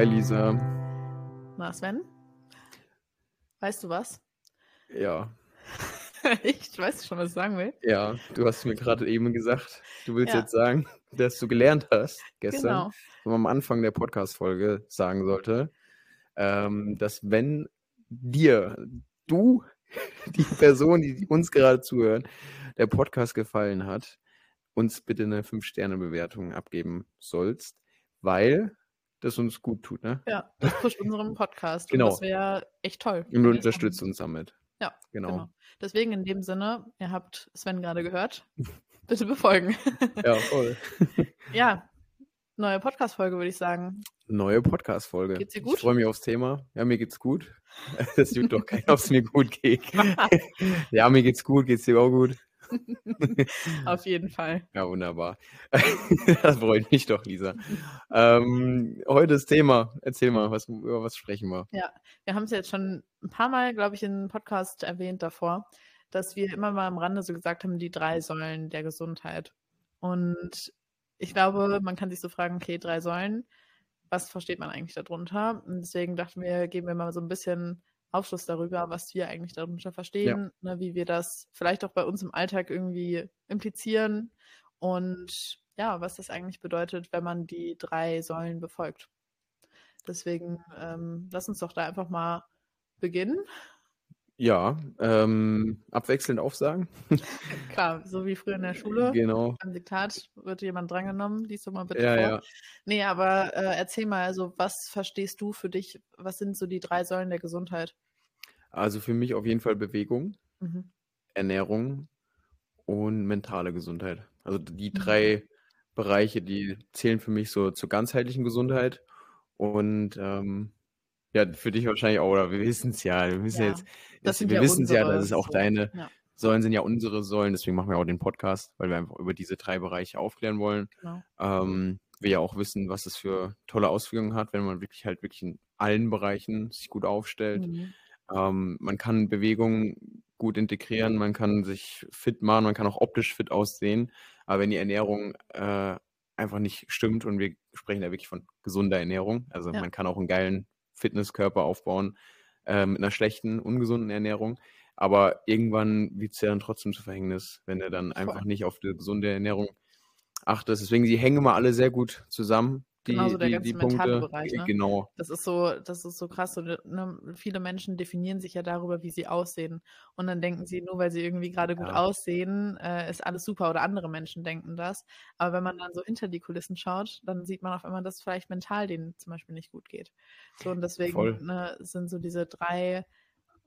Hi Lisa. Na, Sven? Weißt du was? Ja, Ich weiß schon, was ich sagen will. ja, du hast mir gerade eben gesagt, du willst Ja, jetzt sagen, dass du gelernt hast gestern, genau. was man am Anfang der Podcast-Folge sagen sollte, ähm, dass wenn dir, du, die Person, die uns gerade zuhört, der Podcast gefallen hat, uns bitte eine 5-Sterne-Bewertung abgeben sollst, weil das uns gut tut, ne? Ja, das pusht unseren Podcast und Genau. das wäre echt toll, Und unterstützt uns damit. Ja, Genau. genau. Deswegen in dem Sinne, ihr habt Sven gerade gehört, bitte befolgen. Ja, voll. Ja, neue Podcast-Folge würde ich sagen. Neue Podcast-Folge. Geht's dir Ich gut? freue mich aufs Thema. Ja, mir geht's gut. Das juckt doch keinen, ob es mir gut geht. Ja, mir geht's gut. Geht's dir auch gut? Auf jeden Fall. Ja, wunderbar. Das freut mich doch, Lisa. Ähm, heute das Thema. Erzähl mal, was, über was sprechen wir? Ja, wir haben es jetzt schon ein paar Mal, glaube ich, in einem Podcast erwähnt davor, dass wir immer mal am Rande so gesagt haben, die drei Säulen der Gesundheit. Und ich glaube, man kann sich so fragen, okay, drei Säulen, was versteht man eigentlich darunter? Und deswegen dachten wir, geben wir mal so ein bisschen Aufschluss darüber, was wir eigentlich darunter Ja, verstehen, ne, wie wir das vielleicht auch bei uns im Alltag irgendwie implizieren und ja, was das eigentlich bedeutet, wenn man die drei Säulen befolgt. Deswegen ähm, lass uns doch da einfach mal beginnen. Ja ähm, abwechselnd aufsagen. Klar, so wie früher in der Schule. Genau. Beim Diktat wird jemand drangenommen. Lies doch mal bitte Ja, vor. ja. Nee, aber äh, erzähl mal, also was verstehst du für dich? Was sind so die drei Säulen der Gesundheit? Also für mich auf jeden Fall Bewegung, Mhm. Ernährung und mentale Gesundheit. Also die Mhm. drei Bereiche, die zählen für mich so zur ganzheitlichen Gesundheit. Und ähm, ja, für dich wahrscheinlich auch, oder wir wissen es ja, wir wissen Ja, jetzt, das es, sind wir ja wissen es ja, dass unsere es auch so. deine Ja, Säulen sind ja unsere Säulen, deswegen machen wir auch den Podcast, weil wir einfach über diese drei Bereiche aufklären wollen. genau. Ähm, wir ja auch wissen, was es für tolle Auswirkungen hat, wenn man wirklich halt wirklich in allen Bereichen sich gut aufstellt. Mhm. Ähm, man kann Bewegung gut integrieren, man kann sich fit machen, man kann auch optisch fit aussehen. Aber wenn die Ernährung äh, einfach nicht stimmt und wir sprechen da wirklich von gesunder Ernährung, also Ja, man kann auch einen geilen Fitnesskörper aufbauen äh, mit einer schlechten, ungesunden Ernährung. Aber irgendwann wird es ja dann trotzdem zu Verhängnis, wenn er dann einfach nicht auf die gesunde Ernährung achtet. Deswegen, sie hängen immer alle sehr gut zusammen, Die, der die, die ganze mentale Punkte. Bereich, Äh, ne? Genau. Das ist so, das ist so krass. So, ne, viele Menschen definieren sich ja darüber, wie sie aussehen. Und dann denken sie, nur weil sie irgendwie gerade gut Ja. aussehen, äh, ist alles super. Oder andere Menschen denken das. Aber wenn man dann so hinter die Kulissen schaut, dann sieht man auf einmal, dass vielleicht mental denen zum Beispiel nicht gut geht. So, und deswegen ne, sind so diese drei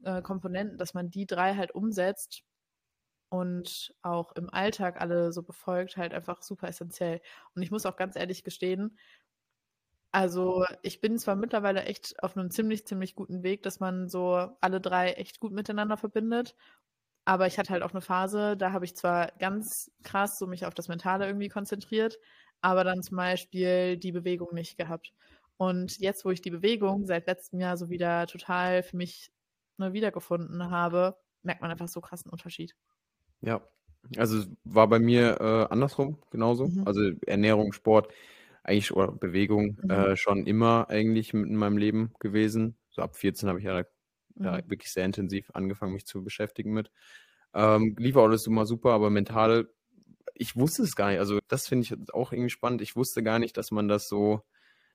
äh, Komponenten, dass man die drei halt umsetzt und auch im Alltag alle so befolgt, halt einfach super essentiell. Und ich muss auch ganz ehrlich gestehen, also ich bin zwar mittlerweile echt auf einem ziemlich, ziemlich guten Weg, dass man so alle drei echt gut miteinander verbindet. Aber ich hatte halt auch eine Phase, da habe ich zwar ganz krass so mich auf das Mentale irgendwie konzentriert, aber dann zum Beispiel die Bewegung nicht gehabt. Und jetzt, wo ich die Bewegung seit letztem Jahr so wieder total für mich ne, wiedergefunden habe, merkt man einfach so krassen Unterschied. Ja, also es war bei mir äh, andersrum genauso. Mhm. Also Ernährung, Sport, eigentlich oder Bewegung Mhm. äh, schon immer eigentlich mit in meinem Leben gewesen. So ab 14 habe ich ja, ja Mhm. wirklich sehr intensiv angefangen, mich zu beschäftigen mit. Ähm, lief auch alles immer super, aber mental, ich wusste es gar nicht. Also das finde ich auch irgendwie spannend. Ich wusste gar nicht, dass man das so,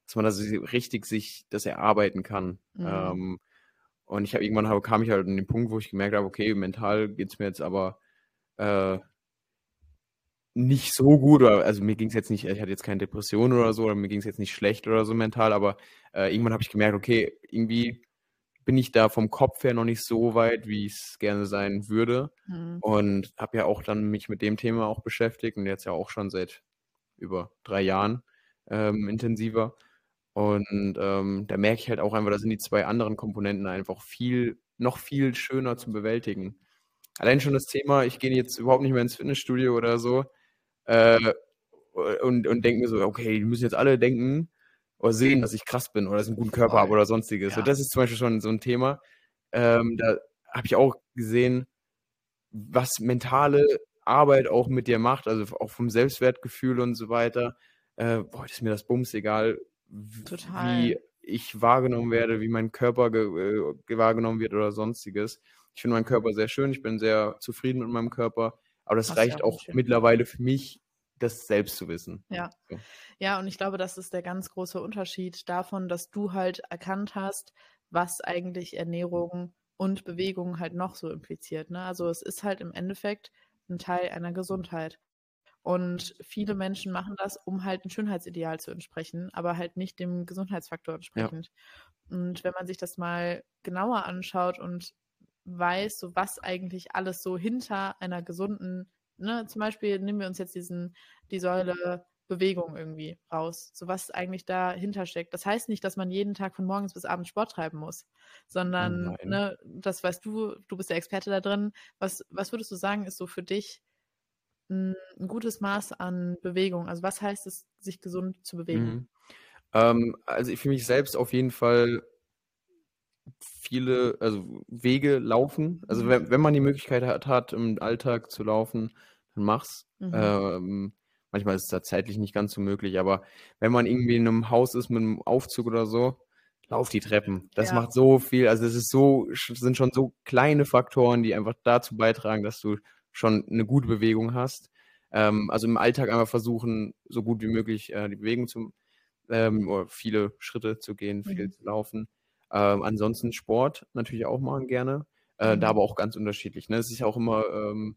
dass man das richtig sich das erarbeiten kann. Mhm. Ähm, und ich habe irgendwann habe, kam ich halt an den Punkt, wo ich gemerkt habe, okay, mental geht es mir jetzt aber äh, nicht so gut, oder, also mir ging es jetzt nicht, ich hatte jetzt keine Depression oder so, oder mir ging es jetzt nicht schlecht oder so mental, aber äh, irgendwann habe ich gemerkt, okay, irgendwie bin ich da vom Kopf her noch nicht so weit, wie ich es gerne sein würde. Mhm. Und habe ja auch dann mich mit dem Thema auch beschäftigt und jetzt ja auch schon seit über drei Jahren ähm, intensiver. Und ähm, da merke ich halt auch einfach, da sind die zwei anderen Komponenten einfach viel, noch viel schöner zu bewältigen. Allein schon das Thema, ich gehe jetzt überhaupt nicht mehr ins Fitnessstudio oder so äh, und, und denke mir so, okay, die müssen jetzt alle denken oder sehen, dass ich krass bin oder dass ich einen guten Körper habe oder sonstiges. Ja. Und das ist zum Beispiel schon so ein Thema. Ähm, da habe ich auch gesehen, was mentale Arbeit auch mit dir macht, also auch vom Selbstwertgefühl und so weiter. Äh, boah, ist mir das Bums egal, Total. wie ich wahrgenommen werde, wie mein Körper ge äh, wahrgenommen wird oder sonstiges. Ich finde meinen Körper sehr schön, ich bin sehr zufrieden mit meinem Körper, aber das Hast reicht ja auch schön. mittlerweile für mich, das selbst zu wissen. Ja. So. Ja, und ich glaube, das ist der ganz große Unterschied davon, dass du halt erkannt hast, was eigentlich Ernährung und Bewegung halt noch so impliziert. Ne? Also es ist halt im Endeffekt ein Teil einer Gesundheit. Und viele Menschen machen das, um halt ein Schönheitsideal zu entsprechen, aber halt nicht dem Gesundheitsfaktor entsprechend. Und wenn man sich das mal genauer anschaut und weiß, so was eigentlich alles so hinter einer gesunden, ne, zum Beispiel nehmen wir uns jetzt diesen, die Säule Bewegung irgendwie raus, so was eigentlich dahinter steckt. Das heißt nicht, dass man jeden Tag von morgens bis abends Sport treiben muss, sondern, Nein. ne, das weißt du, du bist der Experte da drin. Was, was würdest du sagen, ist so für dich ein, ein gutes Maß an Bewegung? Also was heißt es, sich gesund zu bewegen? Mhm. Ähm, also für mich selbst auf jeden Fall viele, also Wege laufen. Also Mhm. wenn, wenn man die Möglichkeit hat, hat, im Alltag zu laufen, dann mach's. Mhm. Ähm, manchmal ist es da zeitlich nicht ganz so möglich, aber wenn man irgendwie in einem Haus ist mit einem Aufzug oder so, lauf die Treppen. Das Ja. macht so viel. Also es ist so, sind schon so kleine Faktoren, die einfach dazu beitragen, dass du schon eine gute Bewegung hast. Ähm, also im Alltag einfach versuchen, so gut wie möglich äh, die Bewegung zu, ähm, oder viele Schritte zu gehen, viel Mhm. zu laufen. Ähm, ansonsten Sport natürlich auch machen gerne. Äh, Mhm. da aber auch ganz unterschiedlich. Ne? Es ist ja auch immer ähm,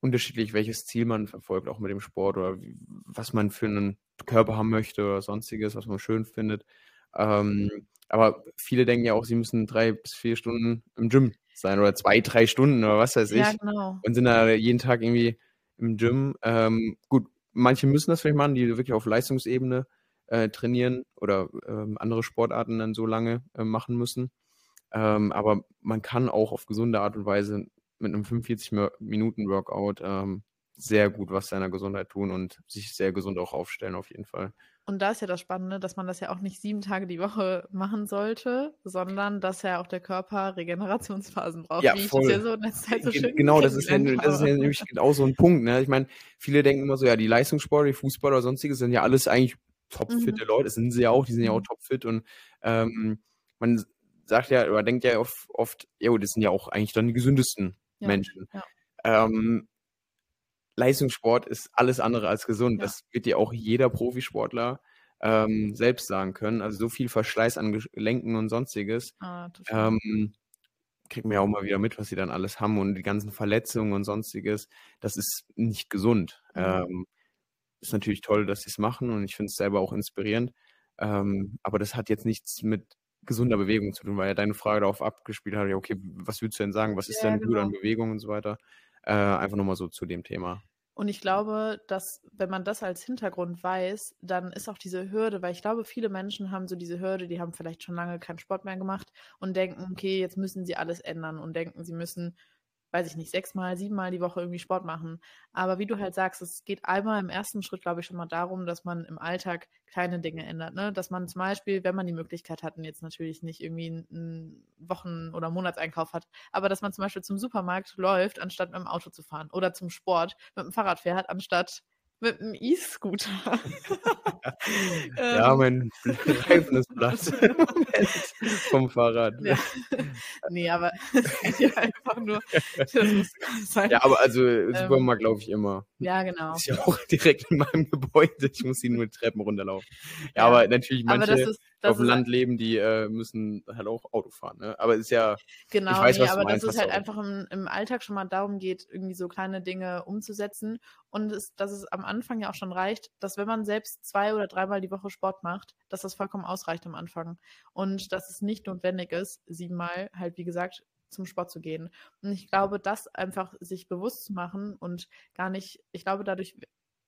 unterschiedlich, welches Ziel man verfolgt, auch mit dem Sport oder wie, was man für einen Körper haben möchte oder sonstiges, was man schön findet. Ähm, aber viele denken ja auch, sie müssen drei bis vier Stunden im Gym sein oder zwei, drei Stunden oder was weiß Ja, ich genau. und sind da jeden Tag irgendwie im Gym. Ähm, gut, manche müssen das vielleicht machen, die wirklich auf Leistungsebene äh, trainieren oder ähm, andere Sportarten dann so lange äh, machen müssen. Ähm, aber man kann auch auf gesunde Art und Weise mit einem 45-Minuten-Workout ähm, sehr gut was seiner Gesundheit tun und sich sehr gesund auch aufstellen, auf jeden Fall. Und da ist ja das Spannende, dass man das ja auch nicht sieben Tage die Woche machen sollte, sondern dass ja auch der Körper Regenerationsphasen braucht, Ja, wie ich das voll. ja so in letzter Zeit so schön Genau, das ist ja, das ist ja nämlich genau so ein Punkt. Ne? Ich meine, viele denken immer so, ja, die Leistungssportler, die Fußballer oder sonstiges sind ja alles eigentlich topfitte Mhm. Leute. Das sind sie ja auch, die sind ja auch Mhm. topfit und ähm, man sagt ja oder denkt ja oft, oft ja, das sind ja auch eigentlich dann die gesündesten Ja, Menschen. ja. Ähm, Leistungssport ist alles andere als gesund. Ja. Das wird dir auch jeder Profisportler ähm, selbst sagen können. Also so viel Verschleiß an Gelenken und sonstiges. Ah. Ähm, kriegt man ja auch mal wieder mit, was sie dann alles haben und die ganzen Verletzungen und sonstiges. Das ist nicht gesund. Mhm. Ähm, ist natürlich toll, dass sie es machen und ich finde es selber auch inspirierend. Ähm, aber das hat jetzt nichts mit gesunder Bewegung zu tun, weil ja deine Frage darauf abgespielt hat, ja, okay, was würdest du denn sagen? Was ist Ja, denn gut an genau. Bewegung und so weiter? Äh, einfach nochmal so zu dem Thema. Und ich glaube, dass wenn man das als Hintergrund weiß, dann ist auch diese Hürde, weil ich glaube, viele Menschen haben so diese Hürde, die haben vielleicht schon lange keinen Sport mehr gemacht und denken, okay, jetzt müssen sie alles ändern und denken, sie müssen, weiß ich nicht, sechsmal, siebenmal die Woche irgendwie Sport machen. Aber wie du halt sagst, es geht einmal im ersten Schritt, glaube ich, schon mal darum, dass man im Alltag kleine Dinge ändert. Ne? Dass man zum Beispiel, wenn man die Möglichkeit hat und jetzt natürlich nicht irgendwie einen Wochen- oder Monatseinkauf hat, aber dass man zum Beispiel zum Supermarkt läuft, anstatt mit dem Auto zu fahren oder zum Sport mit dem Fahrrad fährt, anstatt mit einem E-Scooter. Ja, ähm, mein Reifen ist platt vom Fahrrad. ja. nee, aber es ja einfach nur, das muss sein. Ja, aber also Ähm, Supermarkt laufe ich immer. ja, genau. Ist ja auch direkt in meinem Gebäude. Ich muss ihn nur Treppen runterlaufen. Ja, Ja, aber natürlich aber das manche ist, das auf dem Land leben, die äh, müssen halt auch Auto fahren. Ne? Aber ist ja, ich Genau, weiß, nee, was aber dass es halt auch. einfach im, im Alltag schon mal darum geht, irgendwie so kleine Dinge umzusetzen und es, dass es am Anfang ja auch schon reicht, dass wenn man selbst zwei oder dreimal die Woche Sport macht, dass das vollkommen ausreicht am Anfang und dass es nicht notwendig ist, siebenmal halt wie gesagt zum Sport zu gehen. Und ich glaube, das einfach sich bewusst zu machen und gar nicht, ich glaube, dadurch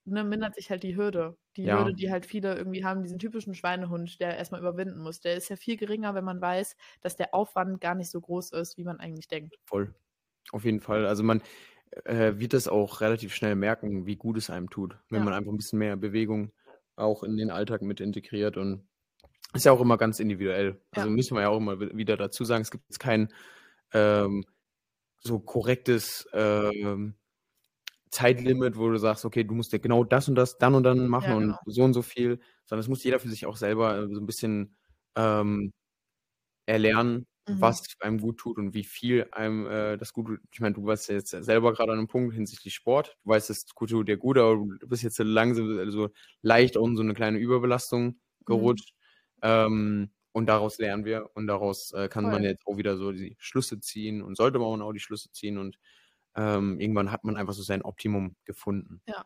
ne, mindert sich halt die Hürde. Die Ja. Hürde, die halt viele irgendwie haben, diesen typischen Schweinehund, der erstmal überwinden muss. Der ist ja viel geringer, wenn man weiß, dass der Aufwand gar nicht so groß ist, wie man eigentlich denkt. Voll. Auf jeden Fall. Also man äh, wird das auch relativ schnell merken, wie gut es einem tut, wenn Ja. man einfach ein bisschen mehr Bewegung auch in den Alltag mit integriert und ist ja auch immer ganz individuell. Also Ja. müssen wir ja auch immer wi- wieder dazu sagen, es gibt jetzt kein ähm, so korrektes ähm, Zeitlimit, wo du sagst, okay, du musst ja genau das und das dann und dann machen Ja, und genau. so und so viel, sondern das muss jeder für sich auch selber äh, so ein bisschen ähm, erlernen, Mhm. was einem gut tut und wie viel einem äh, das gut tut. Ich meine, du warst jetzt selber gerade an einem Punkt hinsichtlich Sport. Du weißt, es tut dir gut, aber du bist jetzt so langsam so leicht auch in so eine kleine Überbelastung Mhm. gerutscht. Ähm, und daraus lernen wir und daraus äh, kann man Voll. jetzt auch wieder so die Schlüsse ziehen und sollte man auch die Schlüsse ziehen und ähm, irgendwann hat man einfach so sein Optimum gefunden. Ja.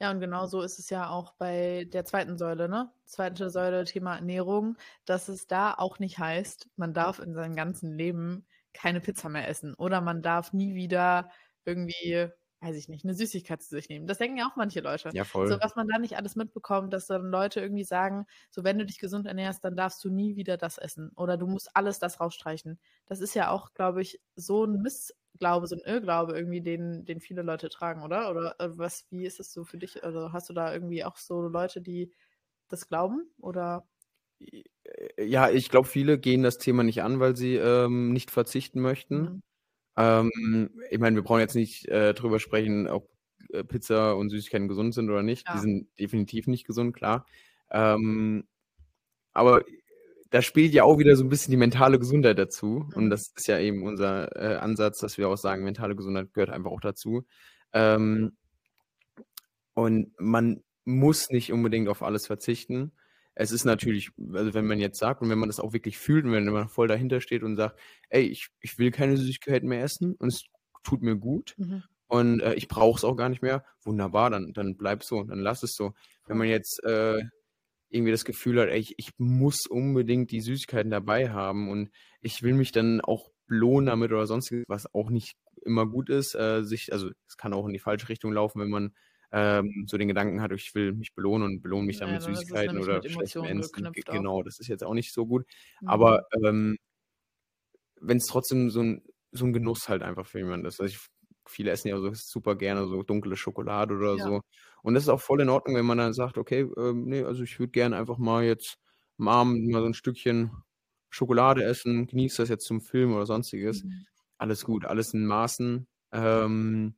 Ja, und genau so ist es ja auch bei der zweiten Säule, ne? Zweite Säule, Thema Ernährung, dass es da auch nicht heißt, man darf in seinem ganzen Leben keine Pizza mehr essen oder man darf nie wieder irgendwie, weiß ich nicht, eine Süßigkeit zu sich nehmen. Das denken ja auch manche Leute. Ja, So, voll. was man da nicht alles mitbekommt, dass dann Leute irgendwie sagen, so wenn du dich gesund ernährst, dann darfst du nie wieder das essen oder du musst alles das rausstreichen. Das ist ja auch, glaube ich, so ein Missglaube, so ein Irrglaube irgendwie, den, den viele Leute tragen, oder? Oder äh, was, wie ist es so für dich? Also hast du da irgendwie auch so Leute, die das glauben? Oder Ja, ich glaube, viele gehen das Thema nicht an, weil sie ähm, nicht verzichten möchten. Mhm. Ähm, ich meine, wir brauchen jetzt nicht äh, drüber sprechen, ob äh, Pizza und Süßigkeiten gesund sind oder nicht. Die Ja. sind definitiv nicht gesund, klar. Ähm, aber da spielt ja auch wieder so ein bisschen die mentale Gesundheit dazu. Und Mhm. das ist ja eben unser äh, Ansatz, dass wir auch sagen, mentale Gesundheit gehört einfach auch dazu. Ähm, und man muss nicht unbedingt auf alles verzichten. Es ist natürlich, also wenn man jetzt sagt und wenn man das auch wirklich fühlt und wenn man voll dahinter steht und sagt, ey, ich, ich will keine Süßigkeiten mehr essen und es tut mir gut Mhm. und äh, ich brauche es auch gar nicht mehr, wunderbar, dann, dann bleib so, dann lass es so. Wenn man jetzt äh, irgendwie das Gefühl hat, ey, ich, ich muss unbedingt die Süßigkeiten dabei haben und ich will mich dann auch belohnen damit oder sonstiges, was auch nicht immer gut ist, äh, sich, also es kann auch in die falsche Richtung laufen, wenn man ähm, so den Gedanken hat, ich will mich belohnen und belohne mich dann Ja, mit Süßigkeiten oder mit geknüpft auch. Genau, das ist jetzt auch nicht so gut. Mhm. Aber ähm, wenn es trotzdem so ein, so ein Genuss halt einfach für jemanden ist. Also ich, viele essen ja so super gerne so dunkle Schokolade oder Ja. so. Und das ist auch voll in Ordnung, wenn man dann sagt, okay, ähm, nee, also ich würde gerne einfach mal jetzt am Abend mal so ein Stückchen Schokolade essen, genieße das jetzt zum Film oder sonstiges. Mhm. Alles gut, alles in Maßen. Ähm,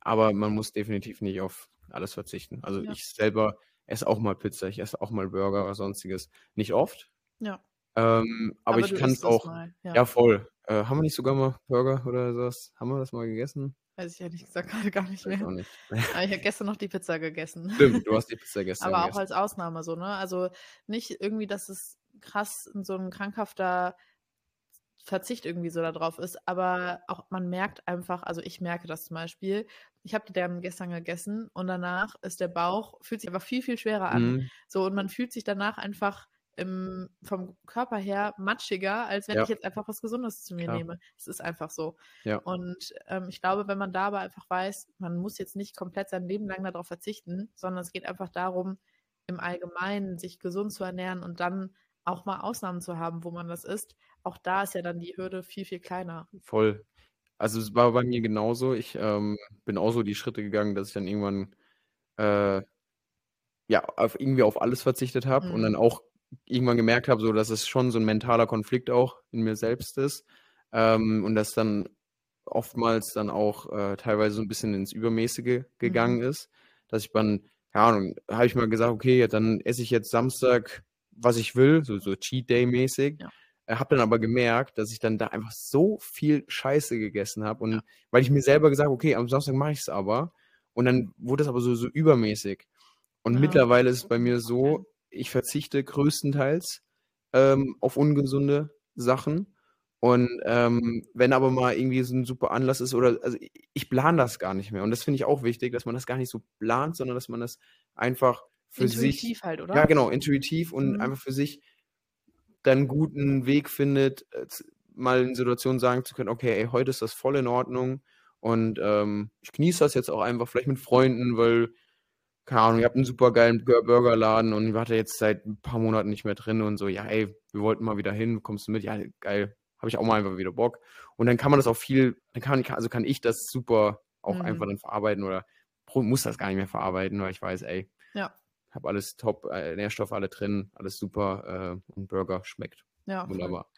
aber man muss definitiv nicht auf alles verzichten. Also Ja. ich selber esse auch mal Pizza, ich esse auch mal Burger oder sonstiges. Nicht oft, Ja. ähm, aber, Aber ich kann es auch. Ja, ja. voll. Äh, haben wir nicht sogar mal Burger oder sowas? Haben wir das mal gegessen? Weiß ich ehrlich gesagt gerade gar nicht mehr. auch nicht. Ich habe gestern noch die Pizza gegessen. Stimmt, du hast die Pizza gestern Aber auch gegessen. als Ausnahme so, ne? Also nicht irgendwie, dass es krass so ein krankhafter Verzicht irgendwie so da drauf ist, aber auch man merkt einfach, also ich merke das zum Beispiel, ich habe die dann gestern gegessen und danach ist der Bauch, fühlt sich einfach viel, viel schwerer an. Mhm. So und man fühlt sich danach einfach im, vom Körper her matschiger, als wenn Ja. ich jetzt einfach was Gesundes zu mir Klar. nehme. Es ist einfach so. Ja. Und ähm, ich glaube, wenn man da aber einfach weiß, man muss jetzt nicht komplett sein Leben lang darauf verzichten, sondern es geht einfach darum, im Allgemeinen sich gesund zu ernähren und dann auch mal Ausnahmen zu haben, wo man das isst. Auch da ist ja dann die Hürde viel, viel kleiner. Voll. Also es war bei mir genauso. Ich ähm, bin auch so die Schritte gegangen, dass ich dann irgendwann äh, ja auf, irgendwie auf alles verzichtet habe und dann Mhm. auch irgendwann gemerkt habe, so dass es schon so ein mentaler Konflikt auch in mir selbst ist ähm, und das dann oftmals dann auch äh, teilweise so ein bisschen ins Übermäßige gegangen Mhm. ist, dass ich dann, keine Ahnung, habe ich mal gesagt, okay, dann esse ich jetzt Samstag, was ich will, so, so Cheat Day mäßig. Ja. Äh, Habe dann aber gemerkt, dass ich dann da einfach so viel Scheiße gegessen habe und Ja. weil ich mir selber gesagt habe, okay, am Samstag mache ich es aber und dann wurde es aber so, so übermäßig. Und Ja. mittlerweile ist es bei mir so, ich verzichte größtenteils ähm, auf ungesunde Sachen. Und ähm, wenn aber mal irgendwie so ein super Anlass ist oder also ich, plane das gar nicht mehr. Und das finde ich auch wichtig, dass man das gar nicht so plant, sondern dass man das einfach für sich, Intuitiv halt, oder? ja genau, intuitiv und Mhm. einfach für sich dann einen guten Weg findet, äh, mal in Situationen sagen zu können, okay, ey, heute ist das voll in Ordnung und ähm, ich genieße das jetzt auch einfach vielleicht mit Freunden, weil keine Ahnung, ihr habt einen super geilen Bur- Burgerladen und ich war da jetzt seit ein paar Monaten nicht mehr drin und so, ja, ey, wir wollten mal wieder hin, kommst du mit? Ja, geil, habe ich auch mal einfach wieder Bock. Und dann kann man das auch viel, dann kann, also kann ich das super auch Mhm. einfach dann verarbeiten oder muss das gar nicht mehr verarbeiten, weil ich weiß, ey, Ja, habe alles top, äh, Nährstoffe alle drin, alles super äh, und Burger schmeckt ja, voll. wunderbar.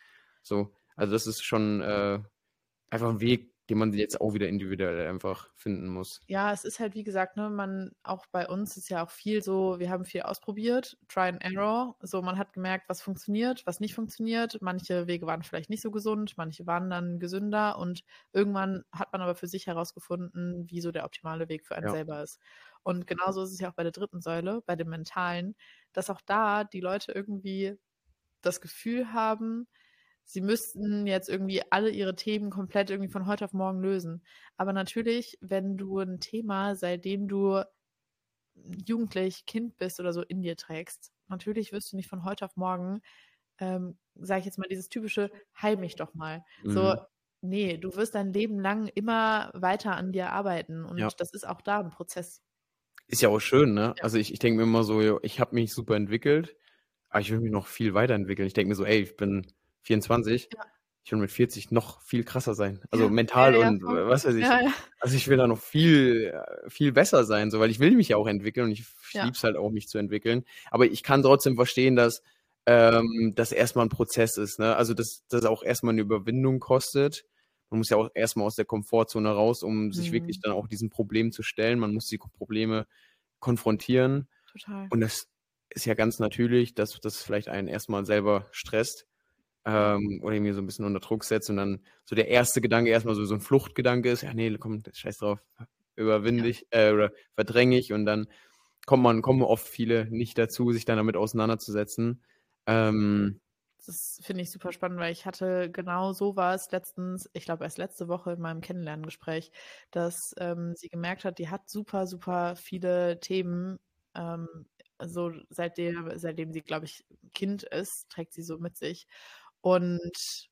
So, also das ist schon äh, einfach ein Weg, den man jetzt auch wieder individuell einfach finden muss. Ja, es ist halt, wie gesagt, ne, man, auch bei uns ist ja auch viel so, wir haben viel ausprobiert, Try and Error. So, man hat gemerkt, was funktioniert, was nicht funktioniert. Manche Wege waren vielleicht nicht so gesund, manche waren dann gesünder und irgendwann hat man aber für sich herausgefunden, wie so der optimale Weg für einen Ja. selber ist. Und genauso ist es ja auch bei der dritten Säule, bei dem Mentalen, dass auch da die Leute irgendwie das Gefühl haben, sie müssten jetzt irgendwie alle ihre Themen komplett irgendwie von heute auf morgen lösen. Aber natürlich, wenn du ein Thema, seitdem du jugendlich, Kind bist oder so in dir trägst, natürlich wirst du nicht von heute auf morgen, ähm, sage ich jetzt mal, dieses typische, heil mich doch mal. So, Mhm. nee, du wirst dein Leben lang immer weiter an dir arbeiten und Ja. das ist auch da ein Prozess. Ist ja auch schön, ne? Ja. Also ich, ich denke mir immer so, ich habe mich super entwickelt, aber ich will mich noch viel weiterentwickeln. Ich denke mir so, ey, ich bin 24, Ja. ich will mit 40 noch viel krasser sein. Also Ja, mental und voll. was weiß ich. Also ich will da noch viel, äh, viel besser sein, so, weil ich will mich ja auch entwickeln und ich Ja. lieb's halt auch, mich zu entwickeln. Aber ich kann trotzdem verstehen, dass ähm, das erstmal ein Prozess ist, ne? Also dass das auch erstmal eine Überwindung kostet. Man muss ja auch erstmal aus der Komfortzone raus, um sich wirklich Mhm. dann auch diesen Problemen zu stellen. Man muss die Probleme konfrontieren. Total. Und das ist ja ganz natürlich, dass das vielleicht einen erstmal selber stresst ähm, oder irgendwie so ein bisschen unter Druck setzt und dann so der erste Gedanke erstmal so, so ein Fluchtgedanke ist, ja nee, komm, scheiß drauf, überwinde Ja. ich äh, oder verdränge ich und dann kommt man, kommen oft viele nicht dazu, sich dann damit auseinanderzusetzen. Ähm, Das finde ich super spannend, weil ich hatte genau sowas letztens, ich glaube erst letzte Woche in meinem Kennenlerngespräch, dass ähm, sie gemerkt hat, die hat super, super viele Themen. Ähm, so seitdem, seitdem sie, glaube ich, Kind ist, trägt sie so mit sich. Und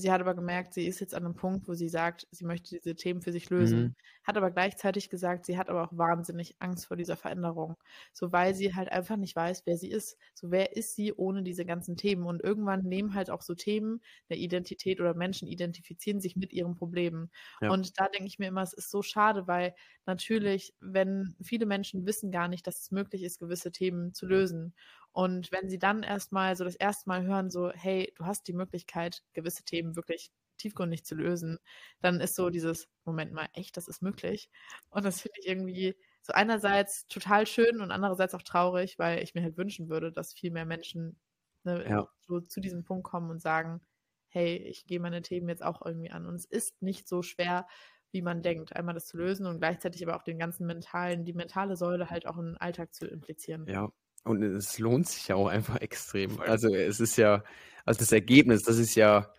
sie hat aber gemerkt, sie ist jetzt an einem Punkt, wo sie sagt, sie möchte diese Themen für sich lösen. Mhm. Hat aber gleichzeitig gesagt, sie hat aber auch wahnsinnig Angst vor dieser Veränderung. So, weil sie halt einfach nicht weiß, wer sie ist. So, wer ist sie ohne diese ganzen Themen? Und irgendwann nehmen halt auch so Themen der Identität oder Menschen identifizieren sich mit ihren Problemen. Ja. Und da denke ich mir immer, es ist so schade, weil natürlich, wenn viele Menschen wissen gar nicht, dass es möglich ist, gewisse Themen zu lösen. Und wenn sie dann erstmal so das erste Mal hören, so, hey, du hast die Möglichkeit, gewisse Themen wirklich tiefgründig zu lösen, dann ist so dieses, Moment mal, echt, das ist möglich. Und das finde ich irgendwie so einerseits total schön und andererseits auch traurig, weil ich mir halt wünschen würde, dass viel mehr Menschen ne, Ja. so zu diesem Punkt kommen und sagen, hey, ich gehe meine Themen jetzt auch irgendwie an. Und es ist nicht so schwer, wie man denkt, einmal das zu lösen und gleichzeitig aber auch den ganzen mentalen, die mentale Säule halt auch im Alltag zu implizieren. Ja, und es lohnt sich ja auch einfach extrem. Also es ist ja, also das Ergebnis, das ist ja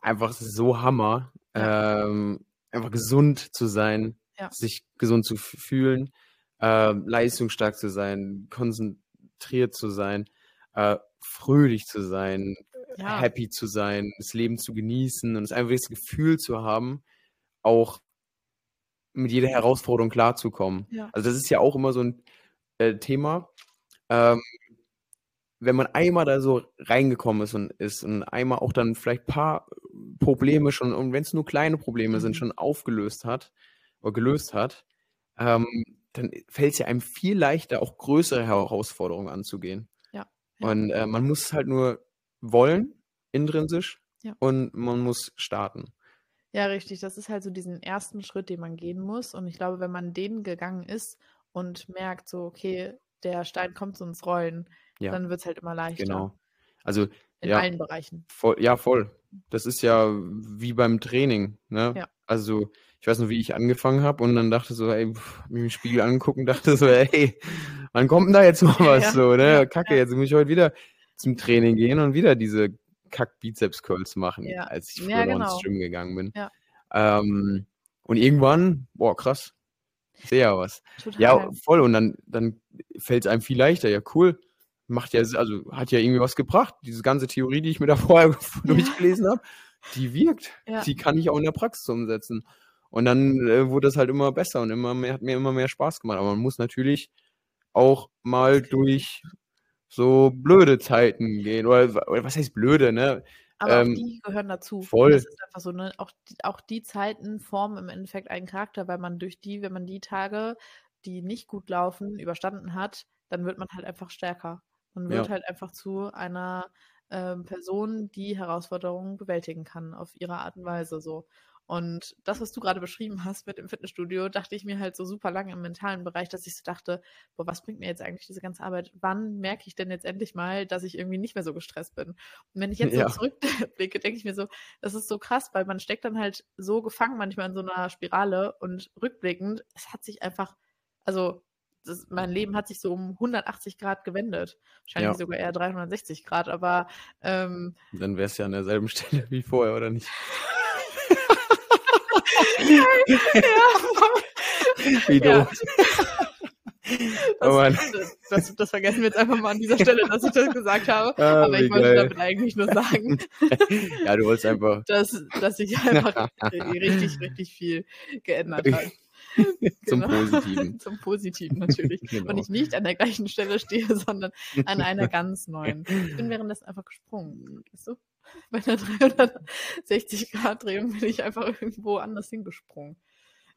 einfach so Hammer, ähm, einfach gesund zu sein, Ja. sich gesund zu fühlen, ähm, leistungsstark zu sein, konzentriert zu sein, äh, fröhlich zu sein, Ja. happy zu sein, das Leben zu genießen und es einfach das Gefühl zu haben, auch mit jeder Herausforderung klarzukommen. Ja. Also das ist ja auch immer so ein äh, Thema. Ähm, wenn man einmal da so reingekommen ist und ist und einmal auch dann vielleicht ein paar Probleme schon, und wenn es nur kleine Probleme sind, Mhm. schon aufgelöst hat oder gelöst hat, ähm, dann fällt es ja einem viel leichter, auch größere Herausforderungen anzugehen. Ja, ja. Und äh, man muss es halt nur wollen, intrinsisch, Ja. und man muss starten. Ja, richtig. Das ist halt so diesen ersten Schritt, den man gehen muss. Und ich glaube, wenn man den gegangen ist und merkt, so, okay, der Stein kommt so ins Rollen, Ja, dann wird es halt immer leichter. genau. Also, In ja. allen Bereichen. Voll, ja, voll. Das ist ja wie beim Training, ne? Ja. Also, ich weiß noch, wie ich angefangen habe und dann dachte so, ey, pff, mich im Spiegel angucken, dachte so, ey, wann kommt denn da jetzt mal was Ja, so, ne? ja, Kacke, ja. jetzt muss ich heute wieder zum Training gehen und wieder diese Kack-Bizeps-Curls machen, Ja. als ich Ja, früher noch ins genau. Gym gegangen bin. Ja. Ähm, und irgendwann, boah, krass, ich sehe ja was. Total. Ja, voll. Und dann, dann fällt es einem viel leichter. Ja, cool. Macht ja, also hat ja irgendwie was gebracht. Diese ganze Theorie, die ich mir da vorher durchgelesen habe, die wirkt. Ja. Die kann ich auch in der Praxis umsetzen. Und dann äh, wurde es halt immer besser und immer mehr, hat mir immer mehr Spaß gemacht. Aber man muss natürlich auch mal durch so blöde Zeiten gehen. Oder, oder was heißt blöde, ne? Aber ähm, auch die gehören dazu. Voll. Das ist einfach so, ne? Auch die, auch die Zeiten formen im Endeffekt einen Charakter, weil man durch die, wenn man die Tage, die nicht gut laufen, überstanden hat, dann wird man halt einfach stärker. Man wird Ja. halt einfach zu einer ähm, Person, die Herausforderungen bewältigen kann, auf ihre Art und Weise so. Und das, was du gerade beschrieben hast mit dem Fitnessstudio, dachte ich mir halt so super lange im mentalen Bereich, dass ich so dachte, boah, was bringt mir jetzt eigentlich diese ganze Arbeit? Wann merke ich denn jetzt endlich mal, dass ich irgendwie nicht mehr so gestresst bin? Und wenn ich jetzt Ja. so zurückblicke, denke ich mir so, das ist so krass, weil man steckt dann halt so gefangen manchmal in so einer Spirale und rückblickend, es hat sich einfach, also das, mein Leben hat sich so um 180 Grad gewendet. Wahrscheinlich Ja. sogar eher 360 Grad, aber ähm, Dann wär's ja an derselben Stelle wie vorher, oder nicht? Wie Ja. doof. das, Oh das, das vergessen wir jetzt einfach mal an dieser Stelle, dass ich das gesagt habe. Ah, aber wie ich wollte geil. damit eigentlich nur sagen, Ja, du wolltest einfach dass, dass sich einfach richtig, richtig viel geändert hat. zum Genau. Positiven. Zum Positiven natürlich. Genau. Und ich nicht an der gleichen Stelle stehe, sondern an einer ganz neuen. Ich bin währenddessen einfach gesprungen, weißt du? Bei einer 360 Grad Drehung bin ich einfach irgendwo anders hingesprungen.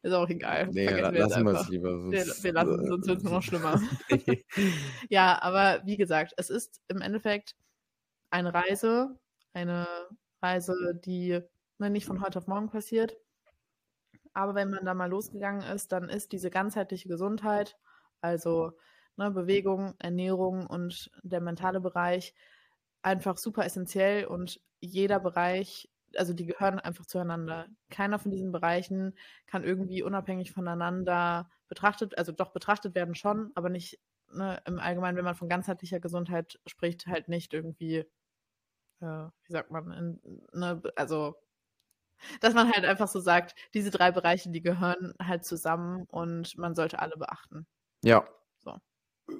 Ist auch egal. Nee, la- wir lassen wir es lieber. Wir, sonst- wir lassen es, sonst wird es nur noch schlimmer. Ja, aber wie gesagt, es ist im Endeffekt eine Reise, eine Reise, die ne, nicht von heute auf morgen passiert. Aber wenn man da mal losgegangen ist, dann ist diese ganzheitliche Gesundheit, also ne, Bewegung, Ernährung und der mentale Bereich einfach super essentiell und jeder Bereich, also die gehören einfach zueinander. Keiner von diesen Bereichen kann irgendwie unabhängig voneinander betrachtet, also doch betrachtet werden schon, aber nicht ne, im Allgemeinen, wenn man von ganzheitlicher Gesundheit spricht, halt nicht irgendwie, äh, wie sagt man, in, ne, also dass man halt einfach so sagt, diese drei Bereiche, die gehören halt zusammen und man sollte alle beachten. Ja. So.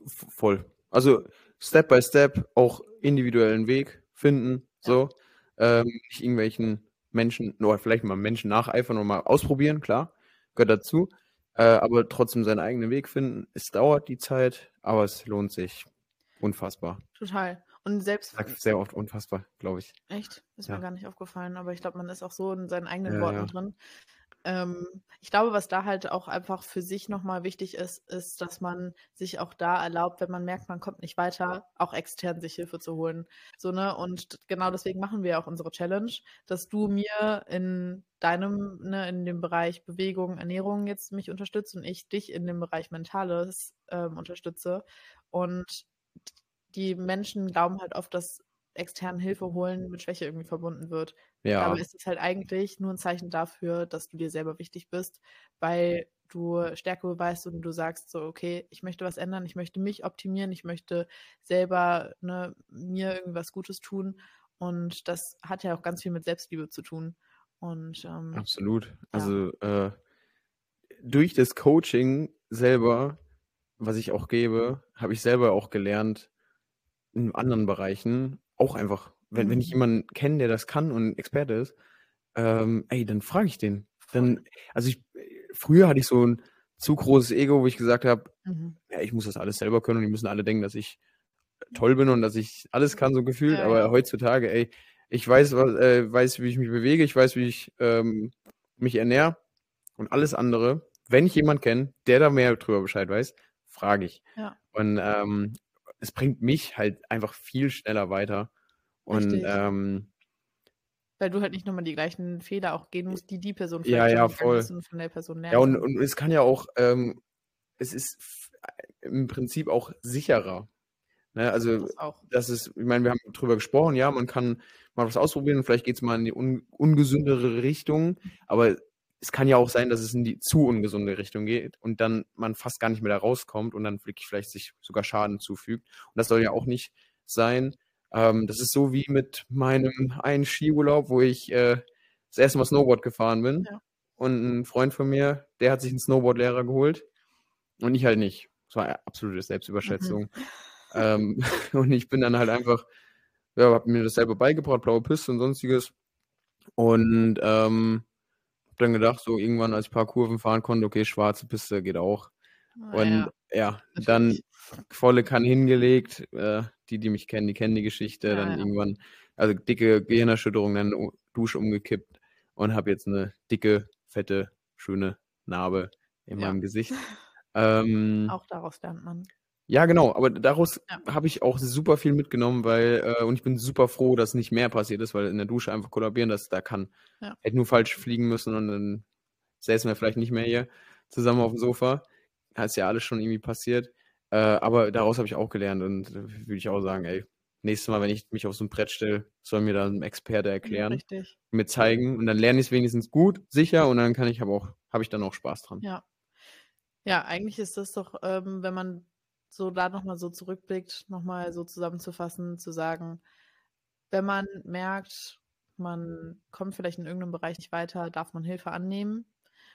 V- Voll. Also Step by Step auch individuellen Weg finden. So. Ähm, nicht irgendwelchen Menschen, oder vielleicht mal Menschen nacheifern und mal ausprobieren, klar. Gehört dazu. Äh, aber trotzdem seinen eigenen Weg finden. Es dauert die Zeit, aber es lohnt sich. Unfassbar. Total. Und selbst, sag sehr oft unfassbar, glaube ich. echt, ist Ja. mir gar nicht aufgefallen, aber ich glaube, man ist auch so in seinen eigenen Ja, Worten ja. drin. Ähm, ich glaube, was da halt auch einfach für sich nochmal wichtig ist, ist, dass man sich auch da erlaubt, wenn man merkt, man kommt nicht weiter, auch extern sich Hilfe zu holen. So, ne? Und genau deswegen machen wir auch unsere Challenge, dass du mir in deinem, ne, in dem Bereich Bewegung, Ernährung jetzt mich unterstützt und ich dich in dem Bereich Mentales ähm, unterstütze. Und die Menschen glauben halt oft, dass extern Hilfe holen mit Schwäche irgendwie verbunden wird. Ja. Aber ist es halt eigentlich nur ein Zeichen dafür, dass du dir selber wichtig bist, weil du Stärke beweist und du sagst so, okay, ich möchte was ändern, ich möchte mich optimieren, ich möchte selber ne, mir irgendwas Gutes tun. Und das hat ja auch ganz viel mit Selbstliebe zu tun. Und ähm, Absolut. Also äh, durch das Coaching selber, was ich auch gebe, habe ich selber auch gelernt, in anderen Bereichen auch einfach, wenn, wenn ich Mhm. jemanden kenne, der das kann und Experte ist, ähm, ey, dann frage ich den. Dann, also ich, früher hatte ich so ein zu großes Ego, wo ich gesagt habe, mhm. ja, ich muss das alles selber können und die müssen alle denken, dass ich toll bin und dass ich alles kann, so gefühlt. Ja, Aber ja. heutzutage, ey, ich weiß, was, äh, weiß, wie ich mich bewege, ich weiß, wie ich ähm, mich ernähre und alles andere. Wenn ich jemanden kenne, der da mehr drüber Bescheid weiß, frage ich. Ja. Und ähm, es bringt mich halt einfach viel schneller weiter. Und ähm, Weil du halt nicht nochmal die gleichen Fehler auch gehen musst, die die Person Ja, vielleicht ja, voll. von der Person lernen ja, und, und es kann ja auch, ähm, es ist f- im Prinzip auch sicherer. Ne? Also das auch. das ist, ich meine, wir haben drüber gesprochen, ja, man kann mal was ausprobieren, vielleicht geht es mal in die un ungesündere Richtung, aber es kann ja auch sein, dass es in die zu ungesunde Richtung geht und dann man fast gar nicht mehr da rauskommt und dann wirklich vielleicht sich sogar Schaden zufügt. Und das soll ja auch nicht sein. Ähm, das ist so wie mit meinem einen Skiurlaub, wo ich äh, das erste Mal Snowboard gefahren bin. Ja. Und ein Freund von mir, der hat sich einen Snowboardlehrer geholt und ich halt nicht. Das war eine absolute Selbstüberschätzung. Ähm, und ich bin dann halt einfach, ja, hab mir das selber beigebracht, blaue Piste und sonstiges. Und ähm, hab dann gedacht, so irgendwann, als ich ein paar Kurven fahren konnte, okay, schwarze Piste geht auch. Ah, Und ja, ja, dann volle Kanne hingelegt. Äh, die, die mich kennen, die kennen die Geschichte. Ja, dann ja. irgendwann, also dicke Gehirnerschütterung, dann Dusche umgekippt und habe jetzt eine dicke, fette, schöne Narbe in Ja. meinem Gesicht. Ähm, Auch daraus lernt man. Ja, genau, aber daraus Ja. habe ich auch super viel mitgenommen, weil äh, und ich bin super froh, dass nicht mehr passiert ist, weil in der Dusche einfach kollabieren, das da kann Ja. hätte nur falsch fliegen müssen und dann säßen wir vielleicht nicht mehr hier zusammen auf dem Sofa. Da ist ja alles schon irgendwie passiert. Äh, aber daraus habe ich auch gelernt und äh, würde ich auch sagen, ey, nächstes Mal, wenn ich mich auf so ein Brett stelle, soll mir da ein Experte erklären, richtig. mir zeigen und dann lerne ich es wenigstens gut, sicher und dann kann ich aber auch, habe ich dann auch Spaß dran. Ja. Ja, eigentlich ist das doch, ähm, wenn man so da nochmal so zurückblickt, nochmal so zusammenzufassen, zu sagen, wenn man merkt, man kommt vielleicht in irgendeinem Bereich nicht weiter, darf man Hilfe annehmen.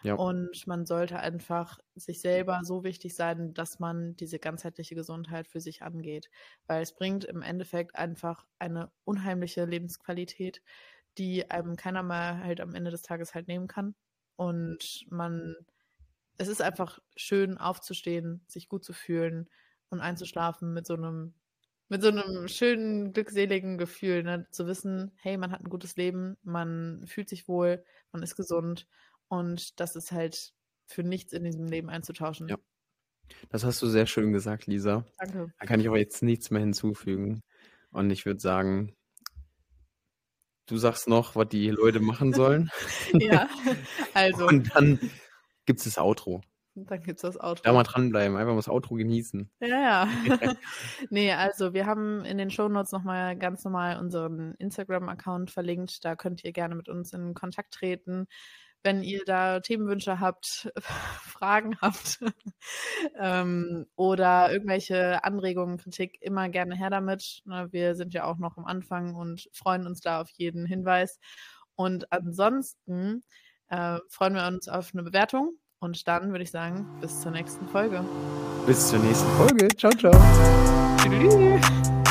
Ja. Und man sollte einfach sich selber so wichtig sein, dass man diese ganzheitliche Gesundheit für sich angeht. Weil es bringt im Endeffekt einfach eine unheimliche Lebensqualität, die einem keiner mal halt am Ende des Tages halt nehmen kann. Und man, es ist einfach schön aufzustehen, sich gut zu fühlen und einzuschlafen mit so einem, mit so einem schönen, glückseligen Gefühl, ne? zu wissen, hey, man hat ein gutes Leben, man fühlt sich wohl, man ist gesund und das ist halt für nichts in diesem Leben einzutauschen. Ja. Das hast du sehr schön gesagt, Lisa. Danke. Da kann ich aber jetzt nichts mehr hinzufügen. Und ich würde sagen, du sagst noch, was die Leute machen sollen. Ja, also, Und dann gibt es das Outro. dann gibt es das Outro. Da mal dranbleiben, einfach mal das Outro genießen. Ja, ja. nee, also wir haben in den Shownotes nochmal ganz normal unseren Instagram-Account verlinkt. Da könnt ihr gerne mit uns in Kontakt treten. Wenn ihr da Themenwünsche habt, Fragen habt ähm, oder irgendwelche Anregungen, Kritik, immer gerne her damit. Ne, Wir sind ja auch noch am Anfang und freuen uns da auf jeden Hinweis. Und ansonsten äh, freuen wir uns auf eine Bewertung. Und dann würde ich sagen, bis zur nächsten Folge. Bis zur nächsten Folge. Ciao, ciao. Tschüss.